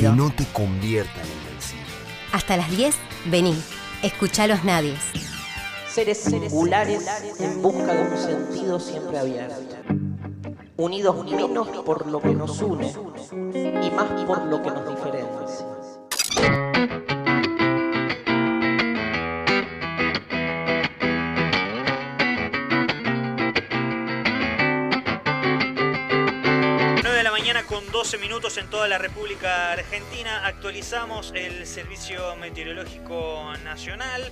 Que no te convierta en invencible. Hasta las 10, vení. Escucha los nadies. Seres singulares en busca de un sentido siempre abierto. Unidos menos por lo que nos une y más por lo que nos diferencia. 12 minutos en toda la República Argentina. Actualizamos el Servicio Meteorológico Nacional.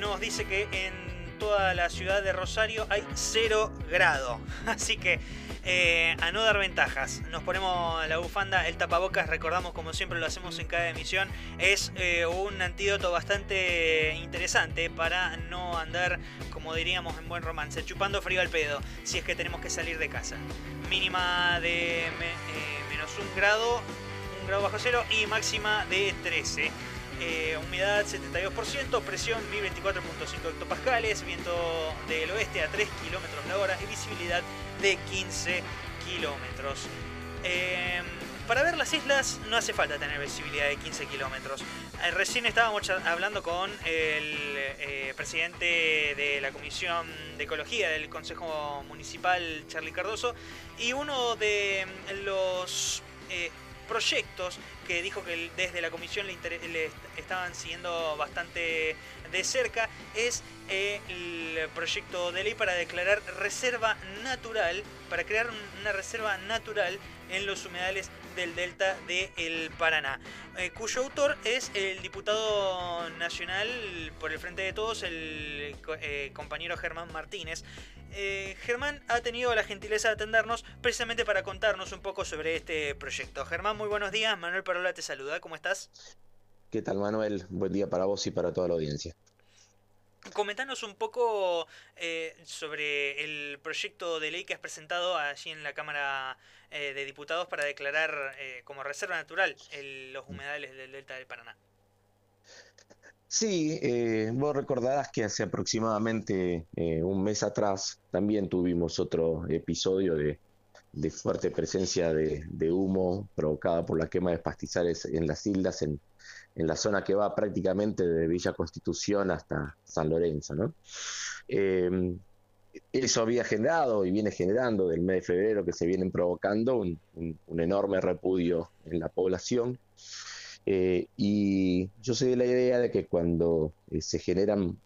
Nos dice que en toda la ciudad de Rosario hay 0 grado. Así que eh, a no dar ventajas. Nos ponemos la bufanda, el tapabocas, recordamos como siempre lo hacemos en cada emisión. Es eh, un antídoto bastante interesante para no andar, como diríamos en buen romance, chupando frío al pedo, si es que tenemos que salir de casa. Mínima de eh, menos un grado, un grado bajo cero y máxima de 13. Humedad 72%, presión 1024.5 hectopascales, viento del oeste a 3 kilómetros la hora y visibilidad de 15 kilómetros. Em, para ver las islas no hace falta tener visibilidad de 15 kilómetros. Eh, recién estábamos hablando con el eh, presidente de la Comisión de Ecología del Consejo Municipal, Charlie Cardoso, y uno de los eh, proyectos que dijo que desde la comisión le, estaban siguiendo bastante de cerca es eh, el proyecto de ley para declarar reserva natural, para crear una reserva natural en los humedales del delta del Paraná, eh, cuyo autor es el diputado nacional por el Frente de Todos, el eh, compañero Germán Martínez. Germán ha tenido la gentileza de atendernos precisamente para contarnos un poco sobre este proyecto. Germán, muy buenos días. Manuel Parola te saluda. ¿Cómo estás? ¿Qué tal, Manuel? Buen día para vos y para toda la audiencia. Comentanos un poco eh, sobre el proyecto de ley que has presentado allí en la Cámara eh, de Diputados para declarar eh, como reserva natural los humedales del Delta del Paraná. Sí, vos recordarás que hace aproximadamente un mes atrás también tuvimos otro episodio de, fuerte presencia de, humo provocada por la quema de pastizales en las islas en, en la zona que va prácticamente de Villa Constitución hasta San Lorenzo. ¿no? Eh, eso había generado y viene generando del mes de febrero que se vienen provocando un, enorme repudio en la población. Eh, y yo soy de la idea de que cuando eh, se generan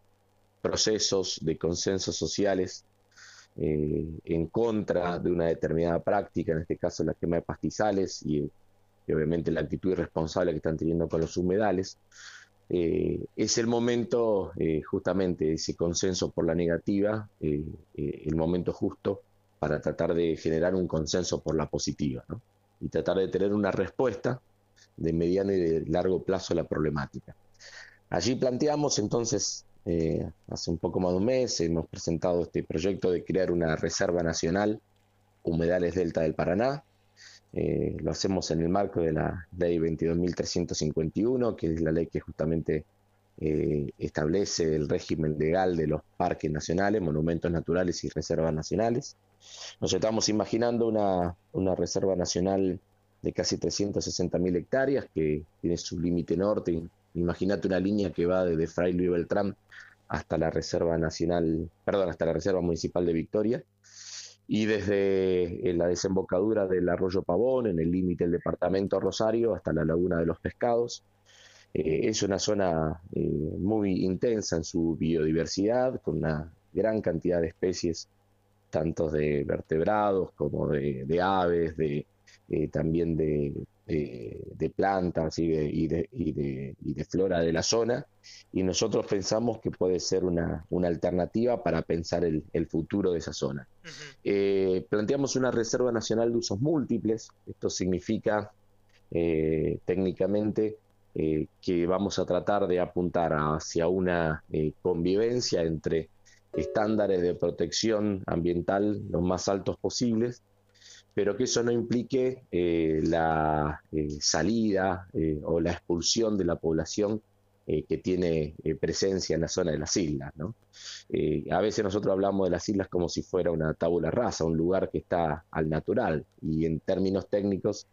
procesos de consensos sociales en contra de una determinada práctica, en este caso la quema de pastizales y obviamente la actitud irresponsable que están teniendo con los humedales, eh, es el momento eh, justamente ese consenso por la negativa, eh, el momento justo para tratar de generar un consenso por la positiva y tratar de tener una respuesta de mediano y de largo plazo la problemática. Allí planteamos entonces, hace un poco más de un mes, hemos presentado este proyecto de crear una reserva nacional, Humedales Delta del Paraná, eh, lo hacemos en el marco de la ley 22.351, que es la ley que justamente eh, establece el régimen legal de los parques nacionales, monumentos naturales y reservas nacionales. Nos estamos imaginando una, una reserva nacional de casi 360.000 hectáreas que tiene su límite norte. Imagínate una línea que va desde Fray Luis Beltrán hasta la reserva nacional, perdón, hasta la reserva municipal de Victoria y desde eh, la desembocadura del arroyo Pavón, en el límite del departamento Rosario, hasta la laguna de los pescados. Eh, es una zona eh, muy intensa en su biodiversidad, con una gran cantidad de especies, tanto de vertebrados como de, de aves, de, también de, de, plantas y de, y, de, y, de, y de flora de la zona, y nosotros pensamos que puede ser una, una alternativa para pensar el, el, futuro de esa zona. Eh, planteamos una Reserva Nacional de Usos Múltiples, esto significa eh, técnicamente eh, que vamos a tratar de apuntar hacia una convivencia entre estándares de protección ambiental los más altos posibles, pero que eso no implique eh, la eh, salida eh, o la expulsión de la población que tiene presencia en la zona de las islas. ¿no? a veces nosotros hablamos de las islas como si fuera una tabula rasa, un lugar que está al natural, y en términos técnicos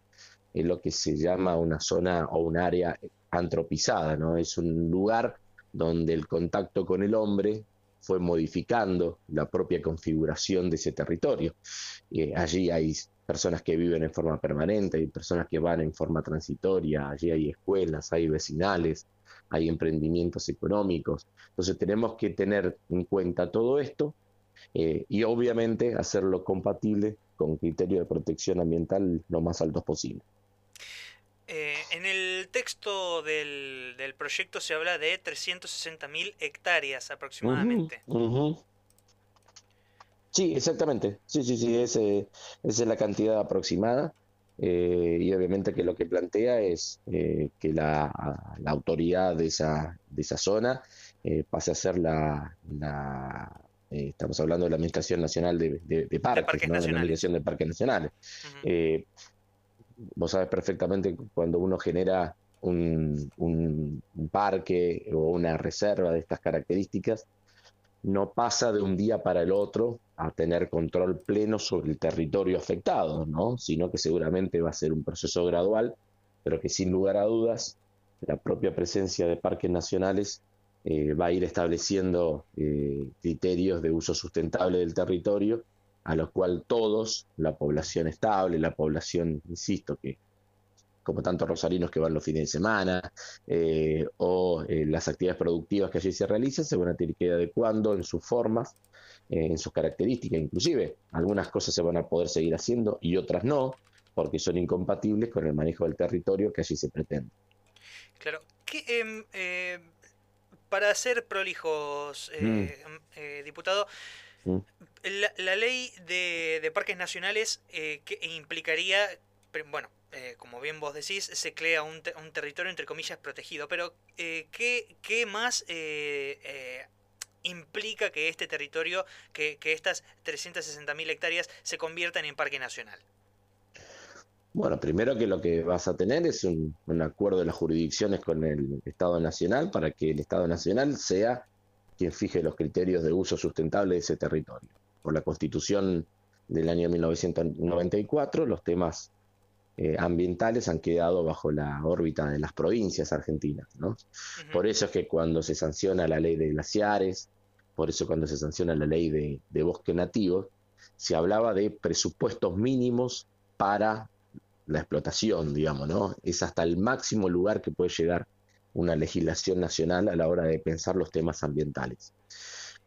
es lo que se llama una zona o un área antropizada, ¿no? Es un lugar donde el contacto con el hombre fue modificando la propia configuración de ese territorio. Eh, allí hay personas que viven en forma permanente, hay personas que van en forma transitoria, allí hay escuelas, hay vecinales, hay emprendimientos económicos. Entonces tenemos que tener en cuenta todo esto eh, y obviamente hacerlo compatible con criterios de protección ambiental lo más altos posible. Eh, en el texto del, proyecto se habla de 360.000 hectáreas aproximadamente. Sí, exactamente. Sí, sí, sí, esa es la cantidad aproximada. Eh, y obviamente que lo que plantea es eh, que la, autoridad de esa, de esa zona pase a ser la, estamos hablando de la Administración Nacional de, de, Parques, ¿no? de la Administración de Parques Nacionales vos sabes perfectamente cuando uno genera un, un, parque o una reserva de estas características, no pasa de un día para el otro a tener control pleno sobre el territorio afectado, ¿no? sino que seguramente va a ser un proceso gradual, pero que sin lugar a dudas la propia presencia de parques nacionales eh, va a ir estableciendo eh, criterios de uso sustentable del territorio a lo cual todos, la población estable, la población, insisto, que como tantos rosarinos que van los fines de semana, eh, o eh, las actividades productivas que allí se realizan, se van a tener que ir adecuando en sus formas, eh, en sus características, inclusive algunas cosas se van a poder seguir haciendo y otras no, porque son incompatibles con el manejo del territorio que allí se pretende. Claro, em, para ser prolijos, mm. diputado, mm. La, ley de, parques nacionales eh, que implicaría, bueno, eh, como bien vos decís, se crea un, un territorio entre comillas protegido, pero eh, ¿qué, ¿qué, más implica que este territorio, que, que estas 360.000 hectáreas se conviertan en parque nacional? Bueno, primero que lo que vas a tener es un, un, acuerdo de las jurisdicciones con el Estado Nacional para que el Estado Nacional sea quien fije los criterios de uso sustentable de ese territorio por la Constitución del año 1994, los temas eh, ambientales han quedado bajo la órbita de las provincias argentinas. ¿no? Por eso es que cuando se sanciona la ley de glaciares, por eso cuando se sanciona la ley de, de bosque nativo, se hablaba de presupuestos mínimos para la explotación, digamos, ¿no? Es hasta el máximo lugar que puede llegar una legislación nacional a la hora de pensar los temas ambientales.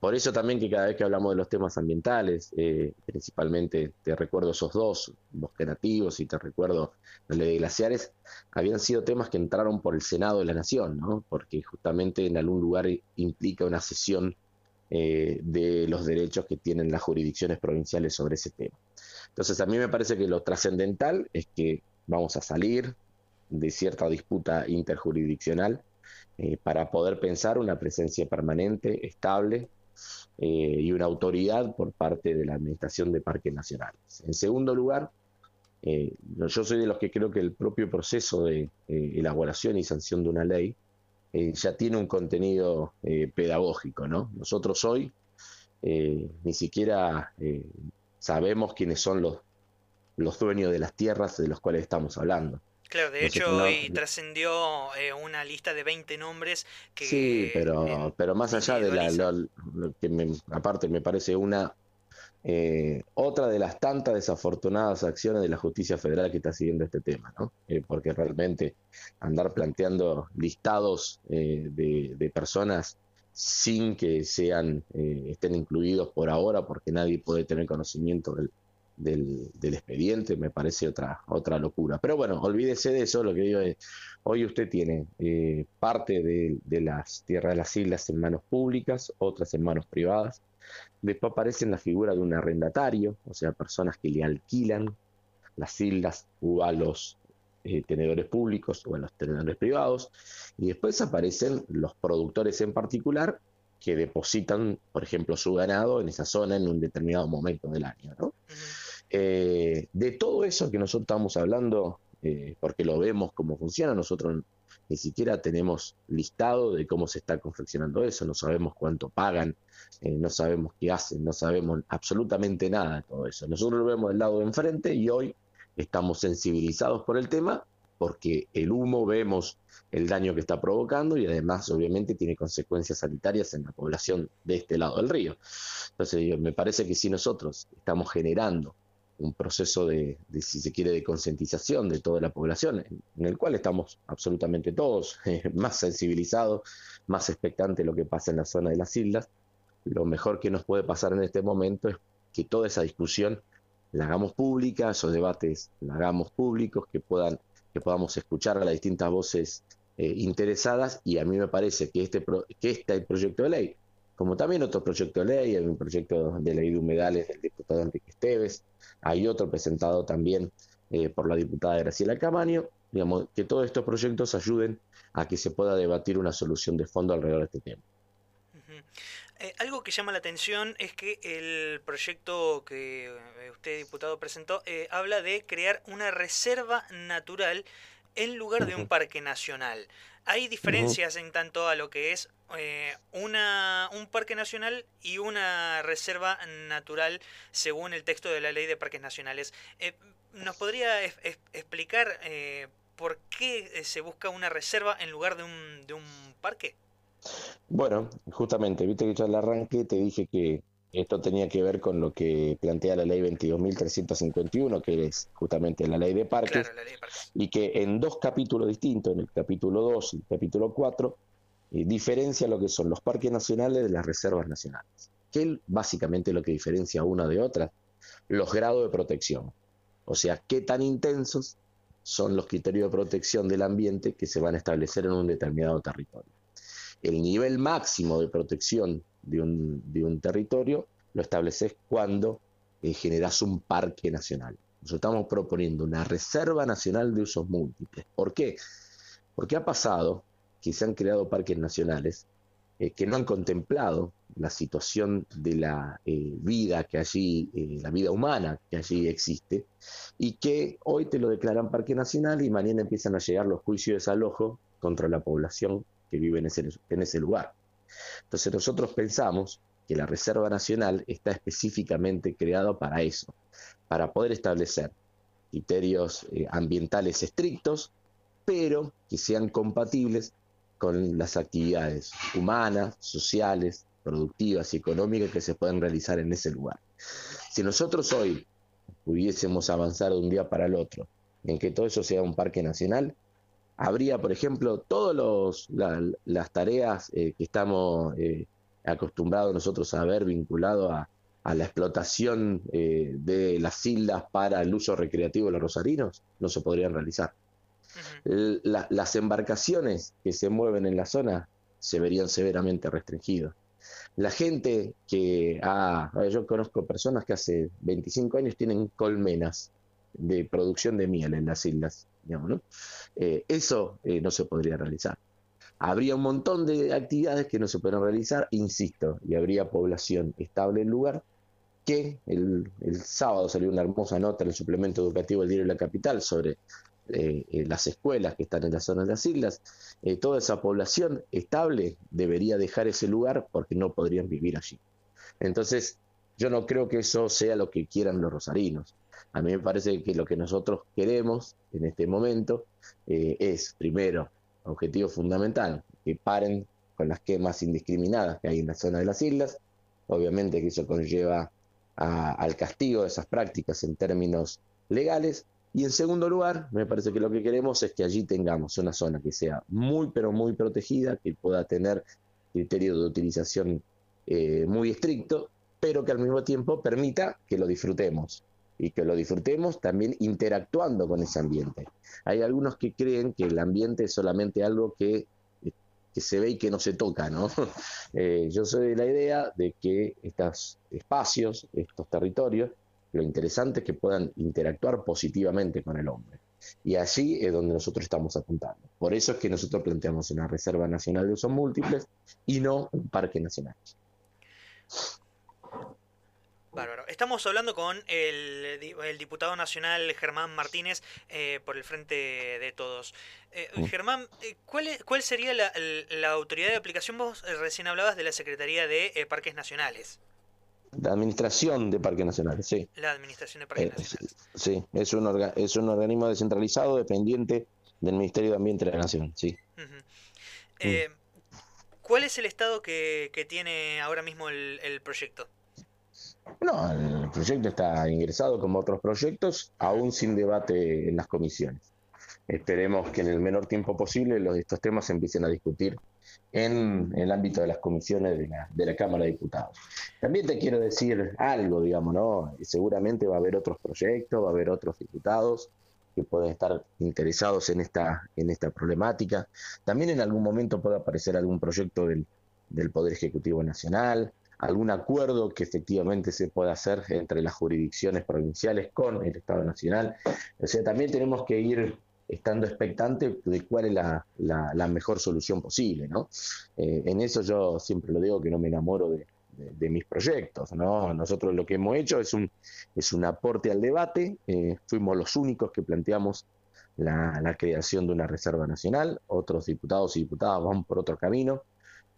Por eso también que cada vez que hablamos de los temas ambientales, eh, principalmente te recuerdo esos dos, bosques nativos y te recuerdo la ley de glaciares, habían sido temas que entraron por el Senado de la Nación, ¿no? porque justamente en algún lugar implica una cesión eh, de los derechos que tienen las jurisdicciones provinciales sobre ese tema. Entonces a mí me parece que lo trascendental es que vamos a salir de cierta disputa interjurisdiccional eh, para poder pensar una presencia permanente, estable, eh, y una autoridad por parte de la Administración de Parques Nacionales. En segundo lugar, eh, yo soy de los que creo que el propio proceso de elaboración y sanción de una ley ya tiene un contenido pedagógico, ¿no? Nosotros hoy ni siquiera sabemos quiénes son los, los dueños de las tierras de los cuales estamos hablando. Claro, de hecho hoy trascendió eh, una lista de 20 nombres que... Sí, pero, pero más allá de la... Lo, que me, aparte me parece una... Eh, otra de las tantas desafortunadas acciones de la justicia federal que está siguiendo este tema, ¿no? Eh, porque realmente andar planteando listados de, de, personas sin que sean estén incluidos por ahora, porque nadie puede tener conocimiento del, del, expediente, me parece otra, otra locura. Pero bueno, olvídese de eso, lo que digo es, hoy usted tiene eh, parte de, las tierras de las islas en manos públicas, otras en manos privadas. Después aparece la figura de un arrendatario, o sea, personas que le alquilan las islas o a los eh, tenedores públicos o a los tenedores privados. Y después aparecen los productores en particular que depositan, por ejemplo, su ganado en esa zona en un determinado momento del año. ¿no? Eh, de todo eso que nosotros estamos hablando, eh, porque lo vemos cómo funciona, nosotros ni siquiera tenemos listado de cómo se está confeccionando eso, no sabemos cuánto pagan, eh, no sabemos qué hacen, no sabemos absolutamente nada de todo eso. Nosotros lo vemos del lado de enfrente y hoy estamos sensibilizados por el tema porque el humo vemos el daño que está provocando y además obviamente tiene consecuencias sanitarias en la población de este lado del río. Entonces me parece que si nosotros estamos generando un proceso de, si se quiere, de concientización de toda la población, en, el cual estamos absolutamente todos eh, más sensibilizados, más expectantes de lo que pasa en la zona de las islas, lo mejor que nos puede pasar en este momento es que toda esa discusión la hagamos pública, esos debates la hagamos públicos, que puedan que podamos escuchar a las distintas voces eh, interesadas y a mí me parece que este, que este proyecto de ley, como también otro proyecto de ley, hay un proyecto de ley de humedales del diputado Enrique Esteves, hay otro presentado también eh, por la diputada Graciela Camaño, digamos, que todos estos proyectos ayuden a que se pueda debatir una solución de fondo alrededor de este tema. Eh, algo que llama la atención es que el proyecto que eh, usted, diputado, presentó habla de crear una reserva natural en lugar de un parque nacional. Hay diferencias en tanto a lo que es eh, una, un parque nacional y una reserva natural según el texto de la ley de parques nacionales. Eh, ¿Nos podría explicar eh, por qué se busca una reserva en lugar de un, de un parque? Bueno, justamente, viste que ya al arranque te dije que esto tenía que ver con lo que plantea la ley 22.351, que es justamente la ley de parques, y que en dos capítulos distintos, en el capítulo 2 y el capítulo 4, eh, diferencia lo que son los parques nacionales de las reservas nacionales. ¿Qué básicamente lo que diferencia una de otra? Los grados de protección. O sea, qué tan intensos son los criterios de protección del ambiente que se van a establecer en un determinado territorio. El nivel máximo de protección de un, de un territorio, lo estableces cuando eh, generas un parque nacional. Nosotros estamos proponiendo una reserva nacional de usos múltiples. ¿Por qué? Porque ha pasado que se han creado parques nacionales eh, que no han contemplado la situación de la eh, vida que allí, la vida humana que allí existe, y que hoy te lo declaran parque nacional y mañana empiezan a llegar los juicios de desalojo contra la población que vive en ese, en ese lugar. Entonces nosotros pensamos que la Reserva Nacional está específicamente creada para eso, para poder establecer criterios eh, ambientales estrictos, pero que sean compatibles con las actividades humanas, sociales, productivas y económicas que se pueden realizar en ese lugar. Si nosotros hoy pudiésemos avanzar de un día para el otro en que todo eso sea un parque nacional, habría, por ejemplo, todas las tareas eh, que estamos eh, acostumbrados nosotros a ver vinculado a, la explotación eh, de las islas para el uso recreativo de los rosarinos, no se podrían realizar. las embarcaciones que se mueven en la zona se verían severamente restringidas. La gente que ha, yo conozco personas que hace 25 años tienen colmenas de producción de miel en las islas eh, eso eh, no se podría realizar. Habría un montón de actividades que no se pueden realizar, insisto, y habría población estable en lugar que el, sábado salió una hermosa nota en el suplemento educativo del Diario de la Capital sobre eh, las escuelas que están en la zona de las islas, toda esa población estable debería dejar ese lugar porque no podrían vivir allí. Entonces, yo no creo que eso sea lo que quieran los rosarinos. A mí me parece que lo que nosotros queremos en este momento eh, es, primero, objetivo fundamental, que paren con las quemas indiscriminadas que hay en la zona de las islas. Obviamente que eso conlleva al castigo de esas prácticas en términos legales. Y en segundo lugar, me parece que lo que queremos es que allí tengamos una zona que sea muy, pero muy protegida, que pueda tener criterios de utilización eh, muy estricto, pero que al mismo tiempo permita que lo disfrutemos y que lo disfrutemos también interactuando con ese ambiente. Hay algunos que creen que el ambiente es solamente algo que, que se ve y que no se toca, ¿no? Eh, yo soy de la idea de que estos espacios, estos territorios, lo interesante es que puedan interactuar positivamente con el hombre. Y allí es donde nosotros estamos apuntando. Por eso es que nosotros planteamos una Reserva Nacional de Usos Múltiples y no un Parque Nacional. Bárbaro. Estamos hablando con el, diputado nacional Germán Martínez eh, por el Frente de Todos. Eh, Germán, eh, ¿cuál, ¿cuál sería la, autoridad de aplicación? Vos recién hablabas de la Secretaría de Parques Nacionales. La Administración de Parques Nacionales, sí. La Administración de Parques Nacionales. Sí, es un, orga- es un organismo descentralizado dependiente del Ministerio de Ambiente de la Nación, sí. Eh, ¿Cuál es el estado que, que tiene ahora mismo el, el proyecto? No, el proyecto está ingresado como otros proyectos, aún sin debate en las comisiones. Esperemos que en el menor tiempo posible los, estos temas se empiecen a discutir en, el ámbito de las comisiones de la, de la Cámara de Diputados. También te quiero decir algo, digamos, ¿no? Seguramente va a haber otros proyectos, va a haber otros diputados que pueden estar interesados en esta, en esta problemática. También en algún momento puede aparecer algún proyecto del, del Poder Ejecutivo Nacional, algún acuerdo que efectivamente se pueda hacer entre las jurisdicciones provinciales con el Estado Nacional. O sea, también tenemos que ir estando expectantes de cuál es la, mejor solución posible, ¿no? Eh, en eso yo siempre lo digo que no me enamoro de mis proyectos, ¿no? Nosotros lo que hemos hecho es un, es un aporte al debate, eh, fuimos los únicos que planteamos la, la creación de una reserva nacional, otros diputados y diputadas van por otro camino.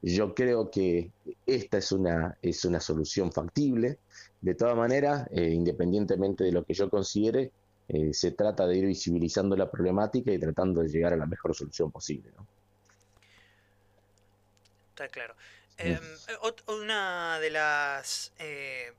Yo creo que esta es una, es una solución factible. De todas maneras, eh, independientemente de lo que yo considere, eh, se trata de ir visibilizando la problemática y tratando de llegar a la mejor solución posible. ¿no? Está claro. Em, ot- una de las... eh,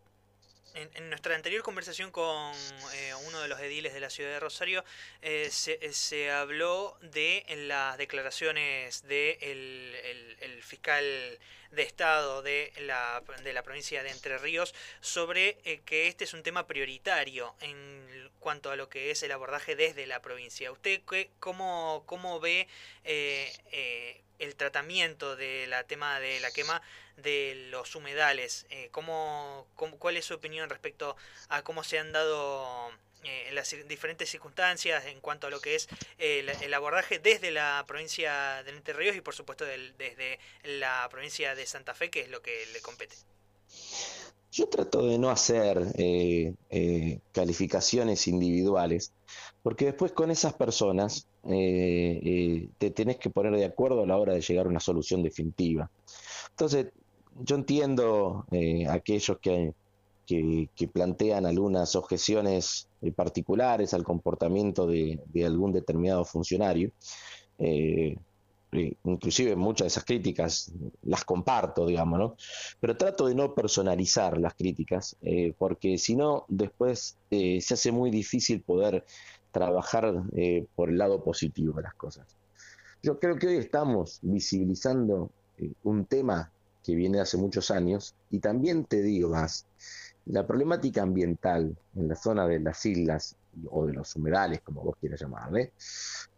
en, en nuestra anterior conversación con eh, uno de los ediles de la ciudad de Rosario, eh, se, se habló de las declaraciones del de el, el fiscal de Estado de la, de la provincia de Entre Ríos sobre eh, que este es un tema prioritario en cuanto a lo que es el abordaje desde la provincia. ¿Usted qué, cómo, cómo ve eh, eh, el tratamiento del tema de la quema de los humedales? Eh, ¿cómo, ¿Cuál es su opinión respecto a cómo se han dado eh, las diferentes circunstancias en cuanto a lo que es el, abordaje desde la provincia de Entre Ríos y por supuesto desde la provincia de Santa Fe, que es lo que le compete? Yo trato de no hacer eh, eh, calificaciones individuales, porque después con esas personas eh, eh, te tenés que poner de acuerdo a la hora de llegar a una solución definitiva. Entonces, yo entiendo eh, aquellos que, que, que plantean algunas objeciones particulares al comportamiento de, de algún determinado funcionario. Inclusive muchas de esas críticas las comparto, digamos, ¿no? Pero trato de no personalizar las críticas, porque si no, después se hace muy difícil poder trabajar eh, por el lado positivo de las cosas. Yo creo que hoy estamos visibilizando eh, un tema que viene hace muchos años y también te digo más, la problemática ambiental en la zona de las islas o de los humedales, como vos quieras llamarle,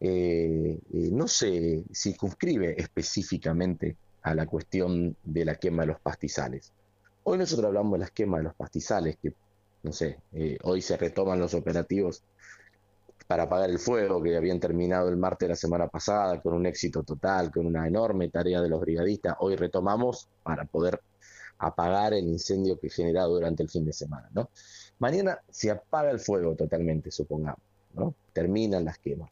eh, eh, no se circunscribe específicamente a la cuestión de la quema de los pastizales. Hoy nosotros hablamos de la quema de los pastizales, que, no sé, hoy se retoman los operativos para apagar el fuego que habían terminado el martes de la semana pasada con un éxito total, con una enorme tarea de los brigadistas. Hoy retomamos para poder apagar el incendio que generado durante el fin de semana. Mañana se apaga el fuego totalmente, supongamos, ¿no? Terminan las quemas.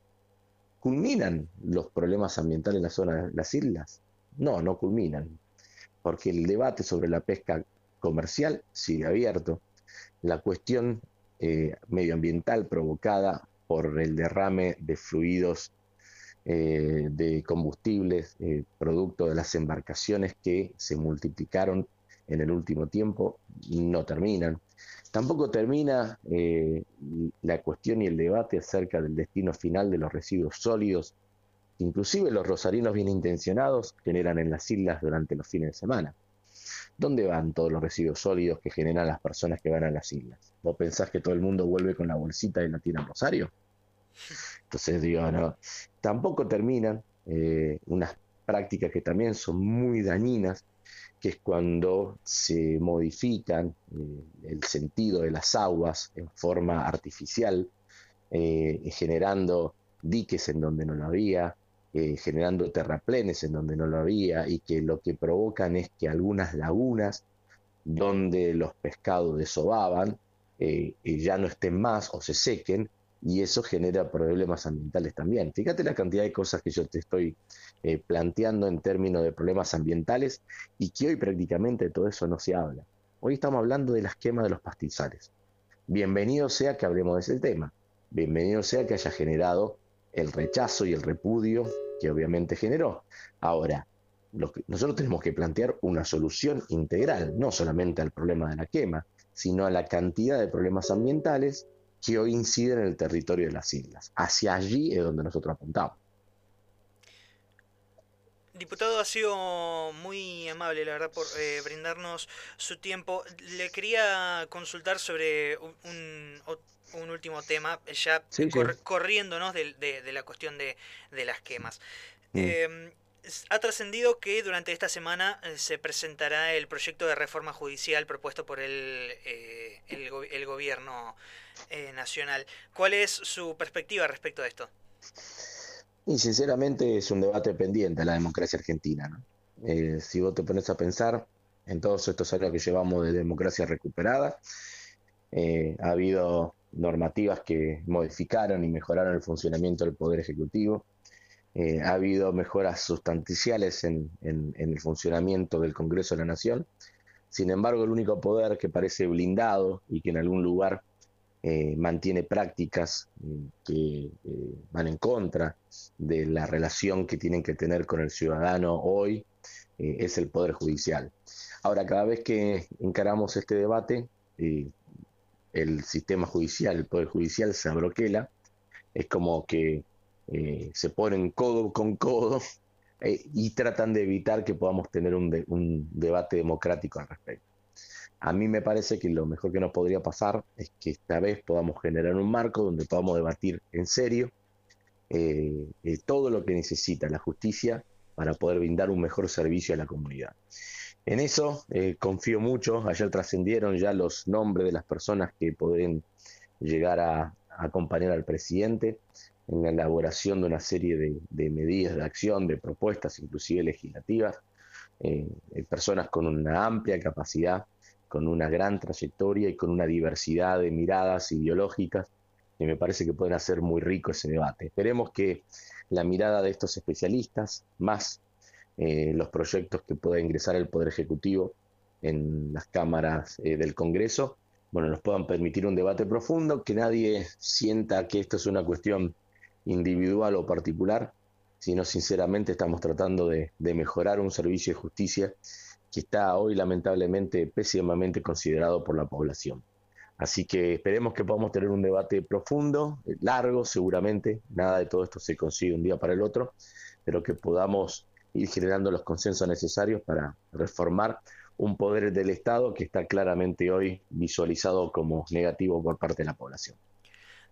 ¿Culminan los problemas ambientales en la zona de las islas? No, no culminan, porque el debate sobre la pesca comercial sigue abierto. La cuestión eh, medioambiental provocada por el derrame de fluidos eh, de combustibles eh, producto de las embarcaciones que se multiplicaron en el último tiempo no terminan. Tampoco termina eh, la cuestión y el debate acerca del destino final de los residuos sólidos, inclusive los rosarinos bien intencionados generan en las islas durante los fines de semana. ¿Dónde van todos los residuos sólidos que generan las personas que van a las islas? ¿Vos pensás que todo el mundo vuelve con la bolsita y la tira en Rosario? Entonces digo, no, tampoco terminan eh, unas prácticas que también son muy dañinas, que es cuando se modifican eh, el sentido de las aguas en forma artificial, eh, generando diques en donde no lo había, eh, generando terraplenes en donde no lo había, y que lo que provocan es que algunas lagunas donde los pescados desovaban eh, eh, ya no estén más o se sequen, y eso genera problemas ambientales también. Fíjate la cantidad de cosas que yo te estoy planteando en términos de problemas ambientales y que hoy prácticamente todo eso no se habla. Hoy estamos hablando de las quemas de los pastizales. Bienvenido sea que hablemos de ese tema. Bienvenido sea que haya generado el rechazo y el repudio que obviamente generó. Ahora, nosotros tenemos que plantear una solución integral, no solamente al problema de la quema, sino a la cantidad de problemas ambientales que hoy inciden en el territorio de las islas. Hacia allí es donde nosotros apuntamos. Diputado, ha sido muy amable, la verdad, por eh, brindarnos su tiempo. Le quería consultar sobre un, último tema, ya corriéndonos de, la cuestión de, las quemas. Mm. Em, ha trascendido que durante esta semana eh, se presentará el proyecto de reforma judicial propuesto por el, eh, el, gobierno nacional. ¿Cuál es su perspectiva respecto a esto? Y sinceramente es un debate pendiente la democracia argentina. Eh, si vos te pones a pensar en todos estos años que llevamos de democracia recuperada, eh, ha habido normativas que modificaron y mejoraron el funcionamiento del Poder Ejecutivo, eh, ha habido mejoras sustanciales en, en, el funcionamiento del Congreso de la Nación, sin embargo el único poder que parece blindado y que en algún lugar eh, mantiene prácticas mm, que eh, van en contra de la relación que tienen que tener con el ciudadano hoy, eh, es el Poder Judicial. Ahora, cada vez que encaramos este debate, el sistema judicial, el Poder Judicial se abroquela, es como que se ponen codo con codo y tratan de evitar que podamos tener un debate democrático al respecto. A mí me parece que lo mejor que nos podría pasar es que esta vez podamos generar un marco donde podamos debatir en serio eh, eh, todo lo que necesita la justicia para poder brindar un mejor servicio a la comunidad. En eso eh, confío mucho. Ayer trascendieron ya los nombres de las personas que pueden llegar a, acompañar al presidente en la elaboración de una serie de, medidas de acción, de propuestas, inclusive legislativas. personas con una amplia capacidad con una gran trayectoria y con una diversidad de miradas ideológicas y me parece que pueden hacer muy rico ese debate. Esperemos que la mirada de estos especialistas, más eh, los proyectos que pueda ingresar el Poder Ejecutivo en las cámaras eh, del Congreso, bueno, nos puedan permitir un debate profundo, que nadie sienta que esto es una cuestión individual o particular, sino sinceramente estamos tratando de mejorar un servicio de justicia que está hoy lamentablemente pésimamente considerado por la población. Así que esperemos que podamos tener un debate profundo, largo seguramente, nada de todo esto se consigue un día para el otro, pero que podamos ir generando los consensos necesarios para reformar un poder del Estado que está claramente hoy visualizado como negativo por parte de la población.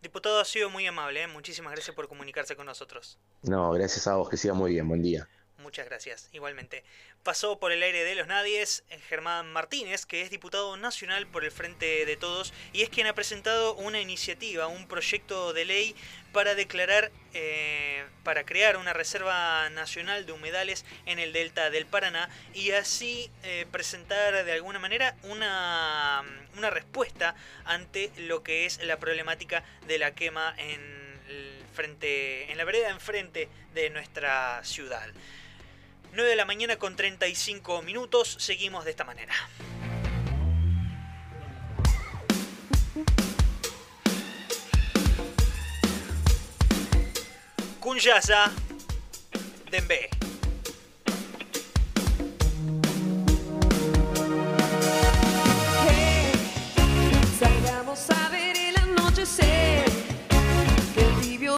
Diputado, ha sido muy amable, ¿eh? muchísimas gracias por comunicarse con nosotros. No, gracias a vos, que siga muy bien, buen día. Muchas gracias, igualmente. Pasó por el aire de los nadies Germán Martínez, que es diputado nacional por el Frente de Todos y es quien ha presentado una iniciativa, un proyecto de ley para declarar, eh, para crear una reserva nacional de humedales en el delta del Paraná y así eh, presentar de alguna manera una, una respuesta ante lo que es la problemática de la quema en, frente, en la vereda enfrente de nuestra ciudad. 9 de la mañana con 35 minutos. Seguimos de esta manera. Kunyasa Dembe. Hey, salgamos a ver el anochecer.